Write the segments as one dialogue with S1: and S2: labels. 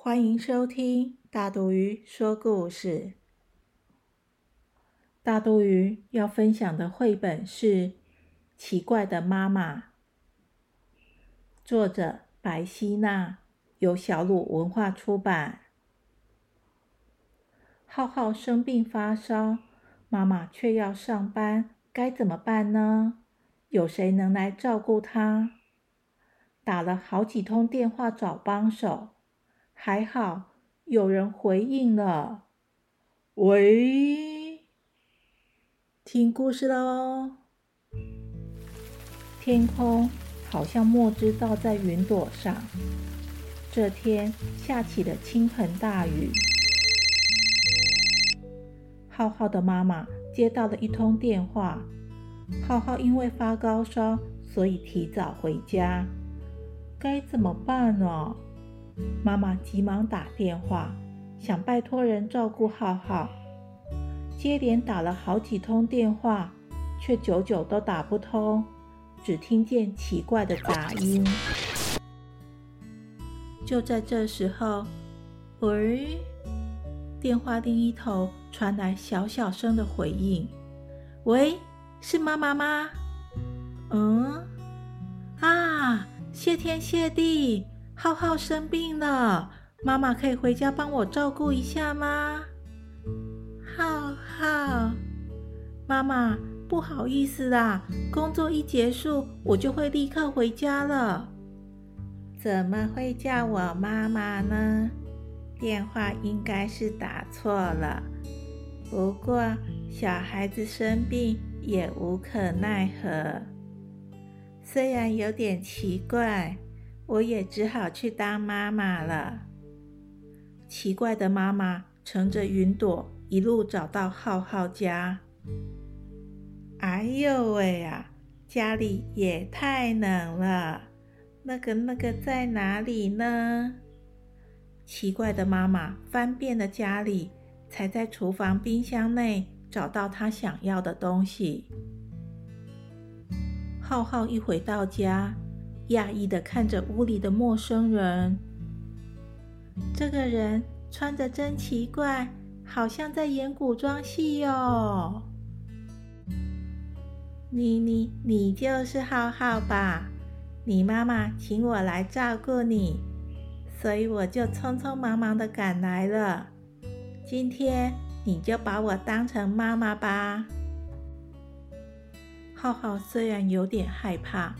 S1: 欢迎收听大肚鱼说故事。大肚鱼要分享的绘本是《奇怪的妈妈》，作者白希娜，由小鲁文化出版。浩浩生病发烧，妈妈却要上班，该怎么办呢？有谁能来照顾他？打了好几通电话找帮手。还好有人回应了，喂，听故事喽。天空好像墨汁倒在云朵上。这天下起了倾盆大雨。浩浩的妈妈接到了一通电话，浩浩因为发高烧，所以提早回家。该怎么办呢？妈妈急忙打电话，想拜托人照顾浩浩。接连打了好几通电话，却久久都打不通，只听见奇怪的杂音。就在这时候，喂，电话另一头传来小小声的回应：“喂，是妈妈吗？”“嗯，啊，谢天谢地。”浩浩生病了，妈妈可以回家帮我照顾一下吗？浩浩，妈妈不好意思啦，工作一结束我就会立刻回家了。怎么会叫我妈妈呢？电话应该是打错了。不过小孩子生病也无可奈何，虽然有点奇怪。我也只好去当妈妈了。奇怪的妈妈乘着云朵一路找到浩浩家。哎呦喂呀，家里也太冷了。那个那个在哪里呢？奇怪的妈妈翻遍了家里，才在厨房冰箱内找到她想要的东西。浩浩一回到家。讶异的看着屋里的陌生人，这个人穿着真奇怪，好像在演古装戏哟。你你你就是浩浩吧？你妈妈请我来照顾你，所以我就匆匆忙忙的赶来了。今天你就把我当成妈妈吧。浩浩虽然有点害怕。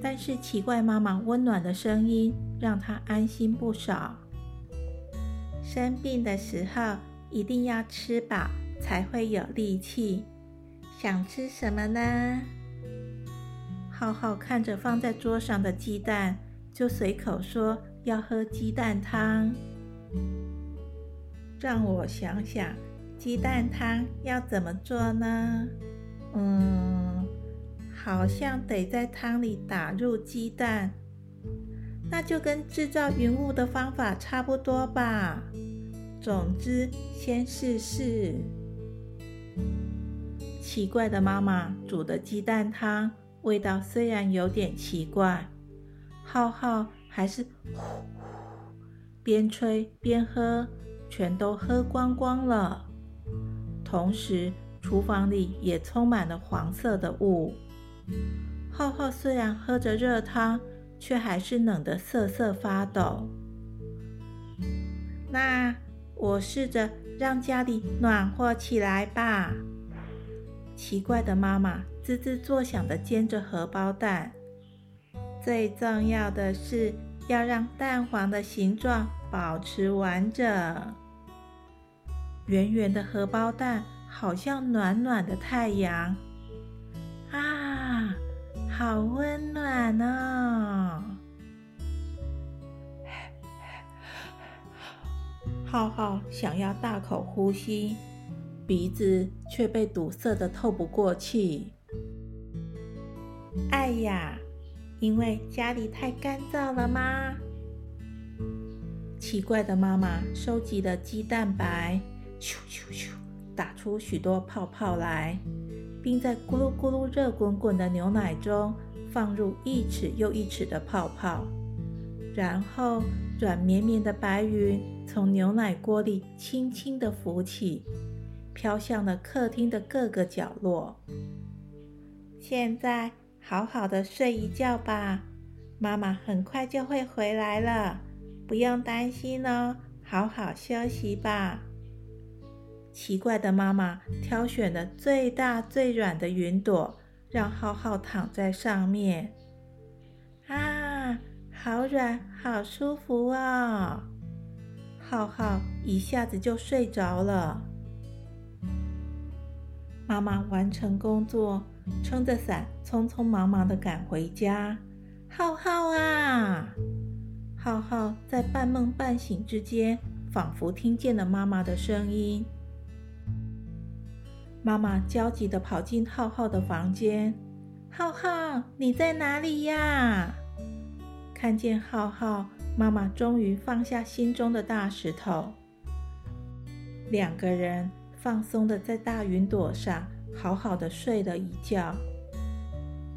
S1: 但是奇怪，妈妈温暖的声音让他安心不少。生病的时候一定要吃饱，才会有力气。想吃什么呢？浩浩看着放在桌上的鸡蛋，就随口说要喝鸡蛋汤。让我想想，鸡蛋汤要怎么做呢？嗯。好像得在汤里打入鸡蛋，那就跟制造云雾的方法差不多吧。总之，先试试。奇怪的妈妈煮的鸡蛋汤，味道虽然有点奇怪，浩浩还是呼呼边吹边喝，全都喝光光了。同时，厨房里也充满了黄色的雾。浩浩虽然喝着热汤，却还是冷得瑟瑟发抖。那我试着让家里暖和起来吧。奇怪的妈妈滋滋作响地煎着荷包蛋。最重要的是要让蛋黄的形状保持完整。圆圆的荷包蛋好像暖暖的太阳。好温暖哦！浩浩想要大口呼吸，鼻子却被堵塞的透不过气。哎呀，因为家里太干燥了吗？奇怪的妈妈收集了鸡蛋白，咻咻咻，打出许多泡泡来，并在咕噜咕噜热滚滚的牛奶中放入一尺又一尺的泡泡，然后软绵绵的白云从牛奶锅里轻轻地浮起，飘向了客厅的各个角落。现在好好的睡一觉吧，妈妈很快就会回来了。不用担心哦，好好休息吧。奇怪的妈妈挑选了最大最软的云朵，让浩浩躺在上面。啊，好软，好舒服哦！浩浩一下子就睡着了。妈妈完成工作，撑着伞，匆匆忙忙的赶回家。浩浩啊！浩浩在半梦半醒之间，仿佛听见了妈妈的声音。妈妈焦急地跑进浩浩的房间：“浩浩，你在哪里呀？”看见浩浩，妈妈终于放下心中的大石头。两个人放松地在大云朵上好好的睡了一觉。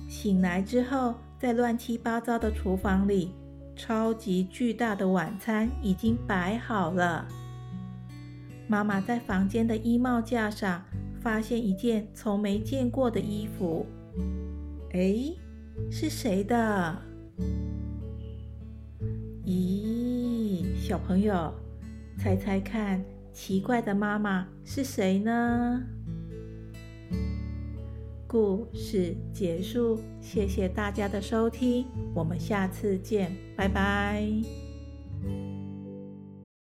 S1: 醒来之后，在乱七八糟的厨房里。超级巨大的晚餐已经摆好了。妈妈在房间的衣帽架上发现一件从没见过的衣服。哎，是谁的？咦，小朋友，猜猜看，奇怪的妈妈是谁呢？故事结束，谢谢大家的收听，我们下次见，拜拜。